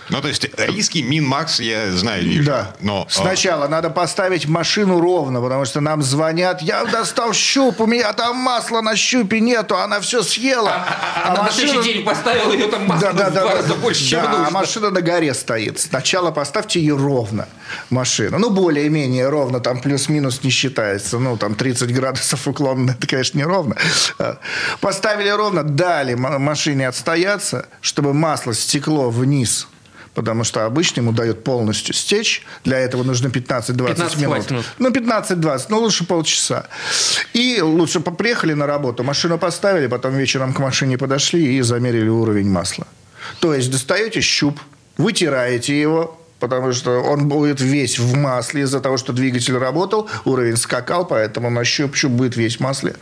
Speaker 3: Ну, то есть, риски мин-макс я знаю, вижу.
Speaker 5: Да.
Speaker 3: Но, э,
Speaker 5: Сначала надо поставить машину ровно, потому что нам звонят, я достал щуп, у меня там масла на щупе нету, она все съела.
Speaker 4: А, на следующий день поставил ее там масло
Speaker 5: Да, да,
Speaker 4: в
Speaker 5: да,
Speaker 4: два
Speaker 5: да,
Speaker 4: раза
Speaker 5: да.
Speaker 4: больше, чем
Speaker 5: Да, а
Speaker 4: нужно.
Speaker 5: машина на горе стоит. Сначала поставьте ее ровно, машину. Ну, более-менее ровно, там плюс-минус не считается. Ну, там 30 градусов уклон, это, конечно, не ровно. А, Поставили ровно, дали машине отстояться, чтобы масло стекло вниз Потому что обычно ему дает полностью стечь. Для этого нужно 15-20 минут. минут. Ну, 15-20, ну, лучше полчаса. И лучше приехали на работу, машину поставили, потом вечером к машине подошли и замерили уровень масла. То есть достаете щуп, вытираете его, потому что он будет весь в масле из-за того, что двигатель работал, уровень скакал, поэтому на щуп, щуп будет весь в масле.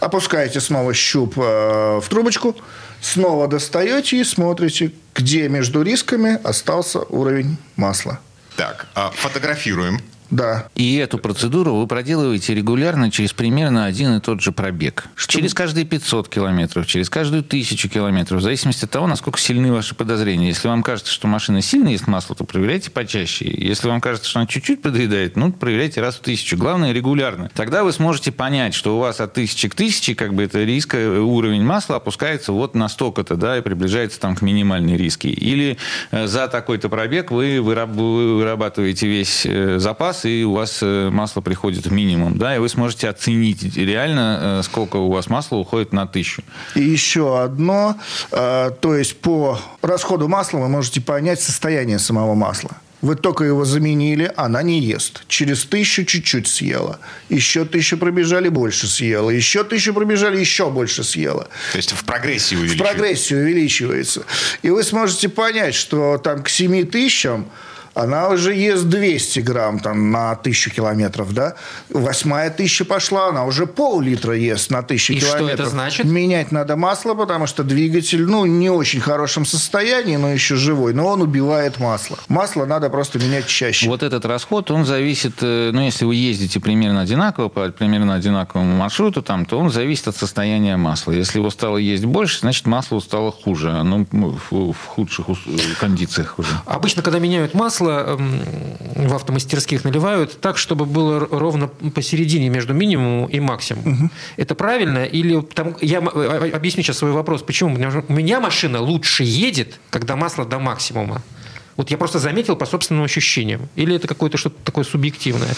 Speaker 5: Опускаете снова щуп э, в трубочку, снова достаете и смотрите, где между рисками остался уровень масла.
Speaker 3: Так, а фотографируем.
Speaker 5: Да.
Speaker 6: И эту процедуру вы проделываете регулярно через примерно один и тот же пробег. Что? Через каждые 500 километров, через каждую тысячу километров, в зависимости от того, насколько сильны ваши подозрения. Если вам кажется, что машина сильно ест масло, то проверяйте почаще. Если вам кажется, что она чуть-чуть подъедает, ну, проверяйте раз в тысячу. Главное, регулярно. Тогда вы сможете понять, что у вас от тысячи к тысяче, как бы это риска, э, уровень масла опускается вот на столько-то, да, и приближается там к минимальной риске. Или э, за такой-то пробег вы вырабатываете весь э, запас, раз, и у вас э, масло приходит в минимум, да, и вы сможете оценить реально, э, сколько у вас масла уходит на тысячу.
Speaker 5: И еще одно, э, то есть по расходу масла вы можете понять состояние самого масла. Вы только его заменили, она не ест. Через тысячу чуть-чуть съела. Еще тысячу пробежали, больше съела. Еще тысячу пробежали, еще больше съела.
Speaker 3: То есть в прогрессии увеличивается?
Speaker 5: В прогрессии увеличивается. И вы сможете понять, что там к 7 тысячам она уже ест 200 грамм там, на тысячу километров, да? Восьмая тысяча пошла, она уже пол-литра ест на тысячу
Speaker 4: И
Speaker 5: километров.
Speaker 4: что это значит?
Speaker 5: Менять надо масло, потому что двигатель, ну, не очень хорошем состоянии, но еще живой, но он убивает масло. Масло надо просто менять чаще.
Speaker 6: Вот этот расход, он зависит, э, ну, если вы ездите примерно одинаково, по примерно одинаковому маршруту, там, то он зависит от состояния масла. Если его стало есть больше, значит, масло стало хуже, оно в худших кондициях уже.
Speaker 4: Обычно, когда меняют масло, масло в автомастерских наливают так, чтобы было ровно посередине между минимумом и максимумом. Угу. Это правильно? Или там, я объясню сейчас свой вопрос. Почему? У меня машина лучше едет, когда масло до максимума. Вот я просто заметил по собственным ощущениям. Или это какое-то что-то такое субъективное?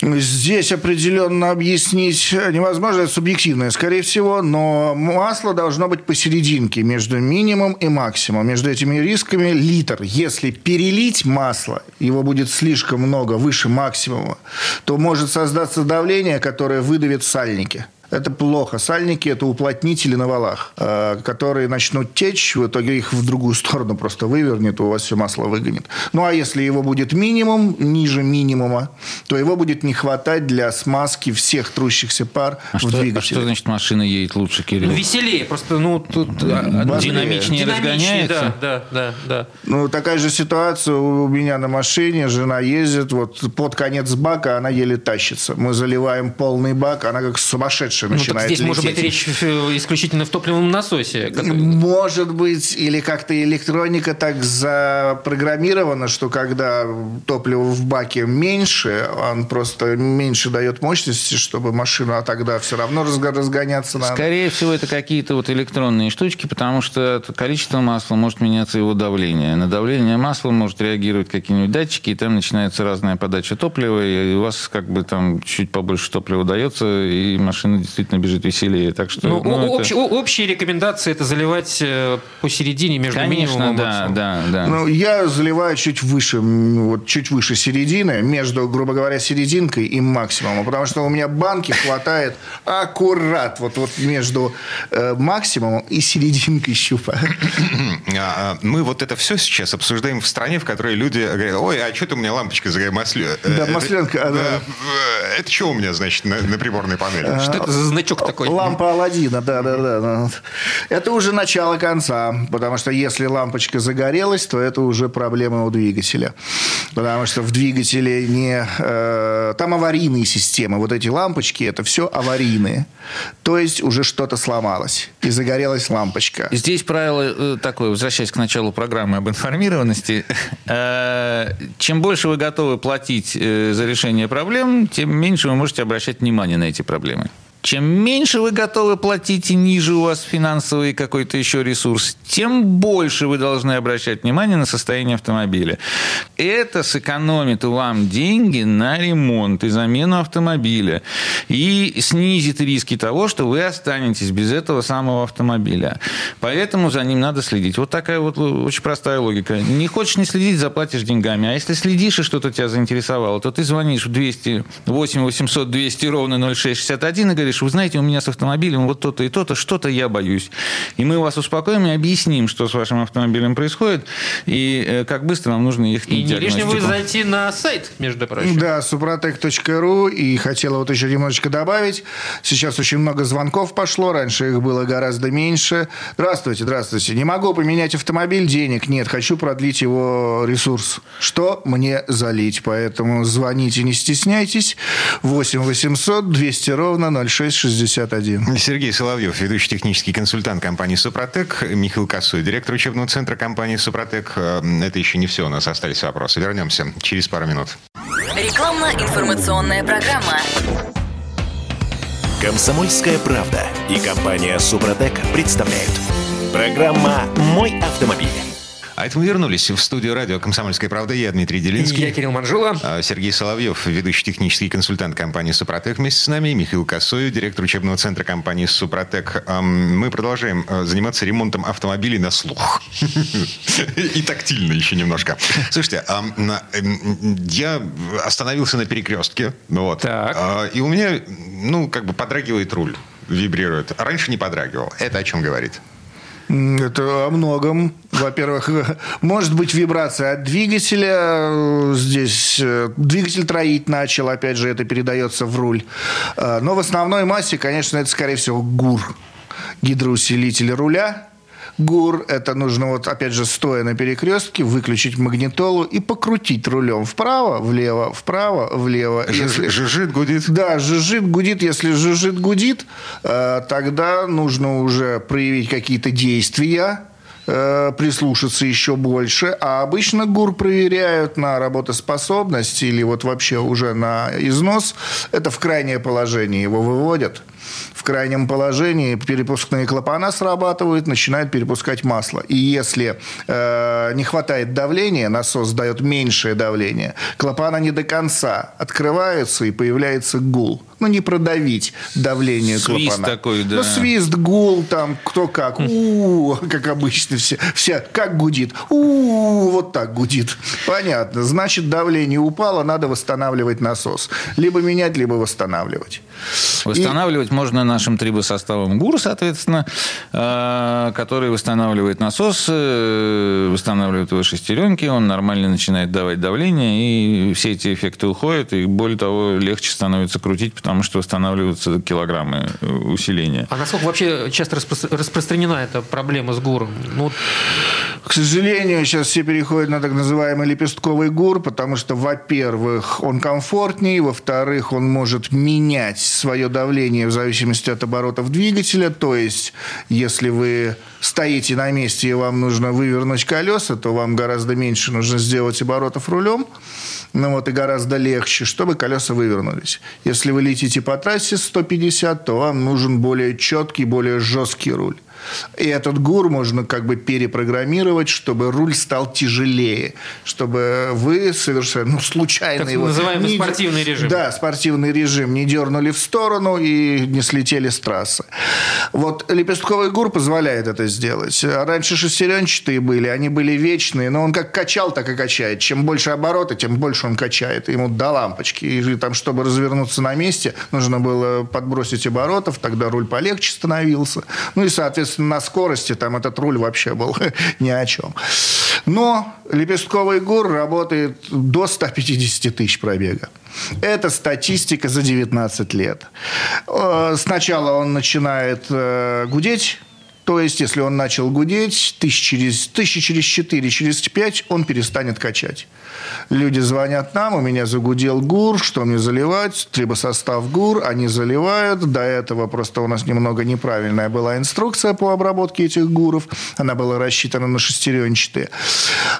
Speaker 5: Здесь определенно объяснить невозможно, это субъективное, скорее всего, но масло должно быть посерединке между минимум и максимум. Между этими рисками литр. Если перелить масло, его будет слишком много, выше максимума, то может создаться давление, которое выдавит сальники. Это плохо. Сальники – это уплотнители на валах, э, которые начнут течь, в итоге их в другую сторону просто вывернет, у вас все масло выгонит. Ну, а если его будет минимум, ниже минимума, то его будет не хватать для смазки всех трущихся пар
Speaker 6: а
Speaker 5: в
Speaker 6: что,
Speaker 5: двигателе.
Speaker 6: А что значит машина едет лучше, Кирилл?
Speaker 4: Ну, веселее. Просто, ну, тут...
Speaker 6: А, а, динамичнее, динамичнее разгоняется?
Speaker 4: Да, да, да, да.
Speaker 5: Ну, такая же ситуация у меня на машине. Жена ездит, вот под конец бака она еле тащится. Мы заливаем полный бак, она как сумасшедшая дальше начинает ну,
Speaker 4: здесь
Speaker 5: лететь.
Speaker 4: может быть речь исключительно в топливном насосе.
Speaker 5: Который... Может быть, или как-то электроника так запрограммирована, что когда топлива в баке меньше, он просто меньше дает мощности, чтобы машина тогда все равно разгоняться надо.
Speaker 6: Скорее всего, это какие-то вот электронные штучки, потому что количество масла может меняться его давление. На давление масла может реагировать какие-нибудь датчики, и там начинается разная подача топлива, и у вас как бы там чуть побольше топлива дается, и машина действительно бежит веселее. Так что,
Speaker 4: ну, ну, общ, это... Общие рекомендации это заливать э, посередине между
Speaker 6: Конечно,
Speaker 4: минимумом и
Speaker 6: да, да, да.
Speaker 5: Ну, я заливаю чуть выше, вот чуть выше середины, между, грубо говоря, серединкой и максимумом, потому что у меня банки хватает аккурат вот, вот между э, максимумом и серединкой щупа.
Speaker 3: А, а, мы вот это все сейчас обсуждаем в стране, в которой люди говорят, ой, а что-то у меня лампочка за масленка.
Speaker 5: Да, масленка.
Speaker 3: Это, да. это что у меня, значит, на, на приборной панели?
Speaker 4: Что это за значок такой?
Speaker 5: Лампа Алладина, да, да, да. Это уже начало конца, потому что если лампочка загорелась, то это уже проблема у двигателя. Потому что в двигателе не... Э, там аварийные системы. Вот эти лампочки, это все аварийные. То есть уже что-то сломалось. И загорелась лампочка.
Speaker 6: Здесь правило э, такое, возвращаясь к началу программы об информированности. Э, чем больше вы готовы платить э, за решение проблем, тем меньше вы можете обращать внимание на эти проблемы. Чем меньше вы готовы платить и ниже у вас финансовый какой-то еще ресурс, тем больше вы должны обращать внимание на состояние автомобиля. Это сэкономит вам деньги на ремонт и замену автомобиля. И снизит риски того, что вы останетесь без этого самого автомобиля. Поэтому за ним надо следить. Вот такая вот очень простая логика. Не хочешь не следить, заплатишь деньгами. А если следишь и что-то тебя заинтересовало, то ты звонишь в 200, 8 800 200 ровно 0661 и говоришь, говоришь, вы знаете, у меня с автомобилем вот то-то и то-то, что-то я боюсь. И мы вас успокоим и объясним, что с вашим автомобилем происходит, и э, как быстро вам нужно ехать
Speaker 4: И не лишним будет зайти на сайт, между прочим.
Speaker 5: Да, suprotec.ru. И хотела вот еще немножечко добавить. Сейчас очень много звонков пошло. Раньше их было гораздо меньше. Здравствуйте, здравствуйте. Не могу поменять автомобиль, денег нет. Хочу продлить его ресурс. Что мне залить? Поэтому звоните, не стесняйтесь. 8 800 200 ровно 06 661.
Speaker 3: Сергей Соловьев, ведущий технический консультант компании «Супротек», Михаил Косой, директор учебного центра компании «Супротек». Э, это еще не все, у нас остались вопросы. Вернемся через пару минут.
Speaker 2: Рекламно-информационная программа.
Speaker 1: Комсомольская правда и компания «Супротек» представляют. Программа «Мой автомобиль».
Speaker 3: А это мы вернулись в студию радио «Комсомольская правда». Я Дмитрий Делинский.
Speaker 4: Я Кирилл Манжула.
Speaker 3: А, Сергей Соловьев, ведущий технический консультант компании «Супротек» вместе с нами. Михаил Косой, директор учебного центра компании «Супротек». Мы продолжаем а, заниматься ремонтом автомобилей на слух. <laughs> И тактильно еще немножко. Слушайте, я остановился на перекрестке. Вот. А, и у меня, ну, как бы подрагивает руль вибрирует. Раньше не подрагивал. Это о чем говорит?
Speaker 5: Это о многом. Во-первых, <laughs> может быть вибрация от двигателя. Здесь э, двигатель троить начал, опять же, это передается в руль. Э, но в основной массе, конечно, это, скорее всего, ГУР. Гидроусилитель руля ГУР. Это нужно, вот опять же, стоя на перекрестке, выключить магнитолу и покрутить рулем вправо, влево, вправо, влево.
Speaker 3: Если... Жужжит, гудит?
Speaker 5: Да, жужжит, гудит. Если жужжит, гудит, э, тогда нужно уже проявить какие-то действия, э, прислушаться еще больше. А обычно ГУР проверяют на работоспособность или вот вообще уже на износ. Это в крайнее положение его выводят в крайнем положении перепускные клапана срабатывают, начинают перепускать масло. И если э, не хватает давления, насос дает меньшее давление, клапана не до конца открываются и появляется гул. Ну, не продавить давление
Speaker 6: свист
Speaker 5: клапана.
Speaker 6: такой, да.
Speaker 5: Ну, свист, гул, там, кто как. у как обычно все. Все, как гудит. у вот так гудит. Понятно. Значит, давление упало, надо восстанавливать насос. Либо менять, либо восстанавливать.
Speaker 6: Восстанавливать и... можно нашим трибосоставом ГУР, соответственно, э, который восстанавливает насос, э, восстанавливает его шестеренки, он нормально начинает давать давление, и все эти эффекты уходят, и более того, легче становится крутить, потому что восстанавливаются килограммы э, усиления.
Speaker 4: А насколько вообще часто распро- распространена эта проблема с ГУРом? Ну,
Speaker 5: К сожалению, сейчас все переходят на так называемый лепестковый ГУР, потому что, во-первых, он комфортнее, во-вторых, он может менять свое давление в зависимости от оборотов двигателя. То есть, если вы стоите на месте и вам нужно вывернуть колеса, то вам гораздо меньше нужно сделать оборотов рулем. Ну вот и гораздо легче, чтобы колеса вывернулись. Если вы летите по трассе 150, то вам нужен более четкий, более жесткий руль. И этот ГУР можно как бы перепрограммировать, чтобы руль стал тяжелее, чтобы вы совершенно ну, случайно
Speaker 4: так
Speaker 5: его...
Speaker 4: называемый не, спортивный режим.
Speaker 5: Да, спортивный режим. Не дернули в сторону и не слетели с трассы. Вот лепестковый ГУР позволяет это сделать. Раньше шестеренчатые были, они были вечные, но он как качал, так и качает. Чем больше обороты, тем больше он качает. Ему до лампочки. И там, чтобы развернуться на месте, нужно было подбросить оборотов, тогда руль полегче становился. Ну и, соответственно, соответственно, на скорости там этот руль вообще был <laughs> ни о чем. Но лепестковый ГУР работает до 150 тысяч пробега. Это статистика за 19 лет. Э, сначала он начинает э, гудеть, То есть, если он начал гудеть, тысяч через, тысячи через 4, через 5 он перестанет качать. Люди звонят нам, у меня загудел ГУР, что мне заливать? Трибосостав ГУР, они заливают. До этого просто у нас немного неправильная была инструкция по обработке этих ГУРов. Она была рассчитана на шестеренчатые.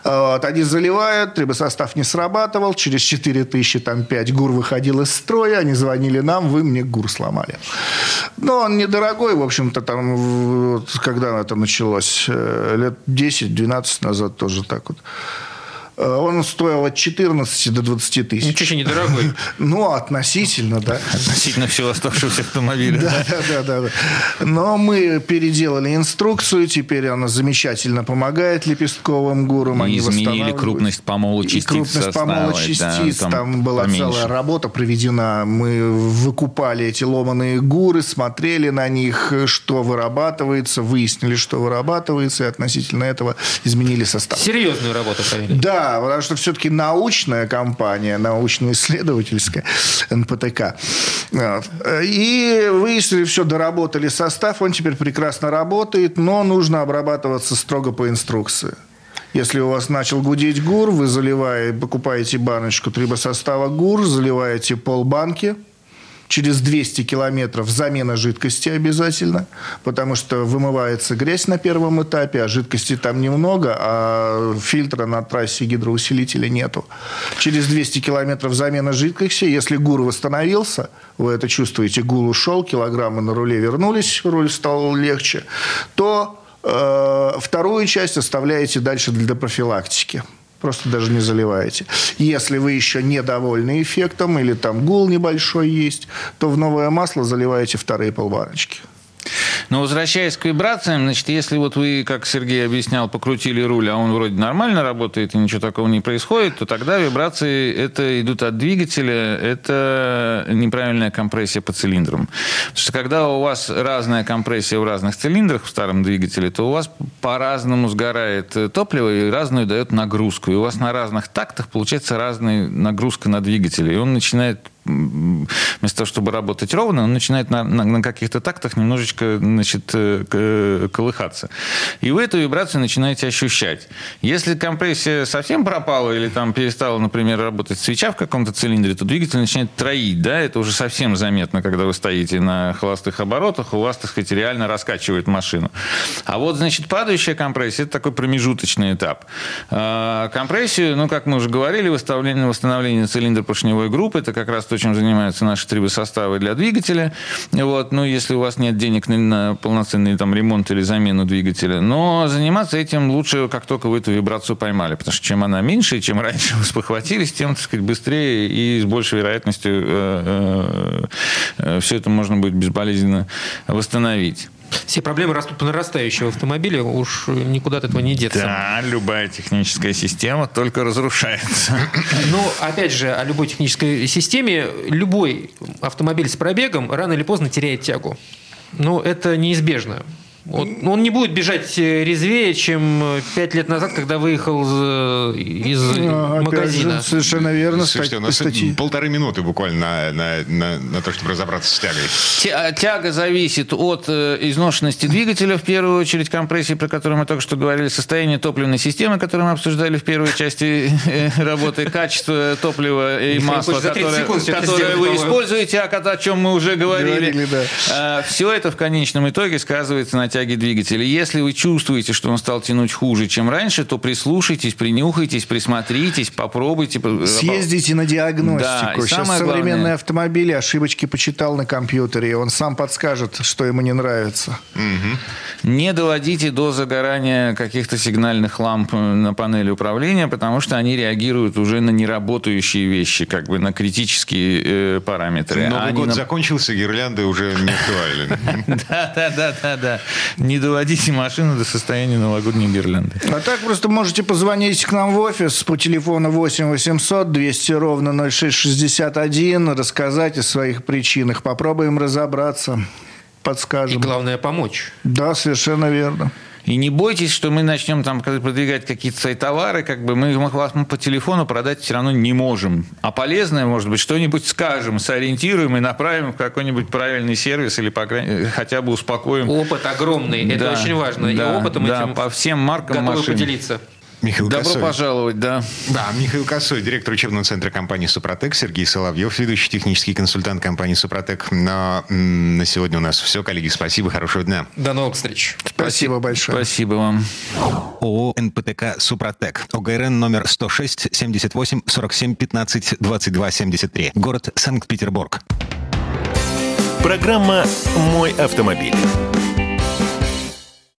Speaker 5: Вот, они заливают, трибосостав не срабатывал. Через 4 тысячи, там 5 ГУР выходил из строя. Они звонили нам, вы мне ГУР сломали. Но он недорогой, в общем-то, там, когда это началось? Э, лет 10-12 назад тоже так вот. Э, он стоил от 14 до 20 тысяч.
Speaker 4: Ничего себе недорогой. <laughs>
Speaker 5: Ну, относительно, да.
Speaker 6: Относительно всего оставшегося автомобиля.
Speaker 5: Да, да, да, да. Но мы переделали инструкцию, теперь она замечательно помогает лепестковым гурам.
Speaker 6: И изменили крупность помола частиц.
Speaker 5: крупность помола частиц. Там, была целая работа проведена. Мы выкупали эти ломаные гуры, смотрели на них, что вырабатывается, выяснили, что вырабатывается, и относительно этого изменили состав.
Speaker 4: Серьезную работу провели.
Speaker 5: Да, потому что все-таки научная компания, научно-исследовательская, НПТК. И выяснили, все, доработали состав, он теперь прекрасно работает, но нужно обрабатываться строго по инструкции. Если у вас начал гудеть ГУР, вы заливаете, покупаете баночку трибосостава ГУР, заливаете полбанки – через 200 километров замена жидкости обязательно, потому что вымывается грязь на первом этапе, а жидкости там немного, а фильтра на трассе гидроусилителя нету. Через 200 километров замена жидкости, если ГУР восстановился, вы это чувствуете, ГУР ушел, килограммы на руле вернулись, руль стал легче, то э, вторую часть оставляете дальше для профилактики. Просто даже не заливаете. Если вы еще недовольны эффектом или там гул небольшой есть, то в новое масло заливаете вторые полбаночки.
Speaker 6: Но возвращаясь к вибрациям, значит, если вот вы, как Сергей объяснял, покрутили руль, а он вроде нормально работает и ничего такого не происходит, то тогда вибрации это идут от двигателя, это неправильная компрессия по цилиндрам. Потому что когда у вас разная компрессия в разных цилиндрах в старом двигателе, то у вас по-разному сгорает топливо и разную дает нагрузку. И у вас на разных тактах получается разная нагрузка на двигатель. И он начинает вместо того, чтобы работать ровно, он начинает на, на, на каких-то тактах немножечко значит, э, колыхаться. И вы эту вибрацию начинаете ощущать. Если компрессия совсем пропала или там перестала, например, работать свеча в каком-то цилиндре, то двигатель начинает троить. Да? Это уже совсем заметно, когда вы стоите на холостых оборотах, у вас, так сказать, реально раскачивает машину. А вот, значит, падающая компрессия – это такой промежуточный этап. А компрессию, ну, как мы уже говорили, восстановление, восстановление цилиндра поршневой группы – это как раз то, чем занимаются наши трибосоставы для двигателя. Вот, ну, если у вас нет денег на, на полноценный там, ремонт или замену двигателя. Но заниматься этим лучше, как только вы эту вибрацию поймали. Потому что чем она меньше, чем раньше вы спохватились, тем, так сказать, быстрее и с большей вероятностью э, э, э, все это можно будет безболезненно восстановить.
Speaker 4: Все проблемы растут по нарастающей в автомобиле, уж никуда от этого не деться.
Speaker 6: Да, любая техническая система только разрушается.
Speaker 4: Но, опять же, о любой технической системе, любой автомобиль с пробегом рано или поздно теряет тягу. Но это неизбежно. Он, он не будет бежать э, резвее, чем э, пять лет назад, когда выехал из а, магазина. Же,
Speaker 5: совершенно верно.
Speaker 3: Слушайте, у нас статьи. полторы минуты буквально на, на, на, на то, чтобы разобраться с тягой.
Speaker 6: А, тяга зависит от э, изношенности двигателя, в первую очередь компрессии, про которую мы только что говорили, состояние топливной системы, которую мы обсуждали в первой части работы, качество топлива и масла, которое, вы используете, о, о чем мы уже говорили. А, Все это в конечном итоге сказывается на тяге тяги двигателя. Если вы чувствуете, что он стал тянуть хуже, чем раньше, то прислушайтесь, принюхайтесь, присмотритесь, попробуйте.
Speaker 5: Съездите на диагностику. Да, Сейчас современные главное... автомобили, ошибочки почитал на компьютере, он сам подскажет, что ему не нравится.
Speaker 6: Угу. Не доводите до загорания каких-то сигнальных ламп на панели управления, потому что они реагируют уже на неработающие вещи, как бы на критические э, параметры.
Speaker 3: Новый год на... закончился, гирлянды уже не актуальны. <laughs>
Speaker 6: Да, да, да, да, да не доводите машину до состояния новогодней гирлянды.
Speaker 5: А так просто можете позвонить к нам в офис по телефону 8 800 200 ровно 0661, рассказать о своих причинах. Попробуем разобраться, подскажем.
Speaker 4: И главное помочь.
Speaker 5: Да, совершенно верно.
Speaker 6: И не бойтесь, что мы начнем там продвигать какие-то свои товары, как бы мы вас по телефону продать все равно не можем. А полезное, может быть, что-нибудь скажем, сориентируем и направим в какой-нибудь правильный сервис или по крайней, хотя бы успокоим.
Speaker 4: Опыт огромный, это
Speaker 6: Да,
Speaker 4: очень важно.
Speaker 6: да,
Speaker 4: и опытом
Speaker 6: да,
Speaker 4: этим
Speaker 6: по всем маркам
Speaker 4: готовы
Speaker 6: машин.
Speaker 4: поделиться.
Speaker 3: Михаил
Speaker 6: Добро
Speaker 3: Косой.
Speaker 6: пожаловать, да.
Speaker 3: Да, Михаил Косой, директор учебного центра компании «Супротек», Сергей Соловьев, ведущий технический консультант компании «Супротек». На, на сегодня у нас все. Коллеги, спасибо, хорошего дня.
Speaker 4: До новых встреч.
Speaker 5: Спасибо большое.
Speaker 6: Спасибо вам.
Speaker 3: ООО «НПТК Супротек». ОГРН номер 106 78 47 15 22 73. Город Санкт-Петербург.
Speaker 1: Программа «Мой автомобиль».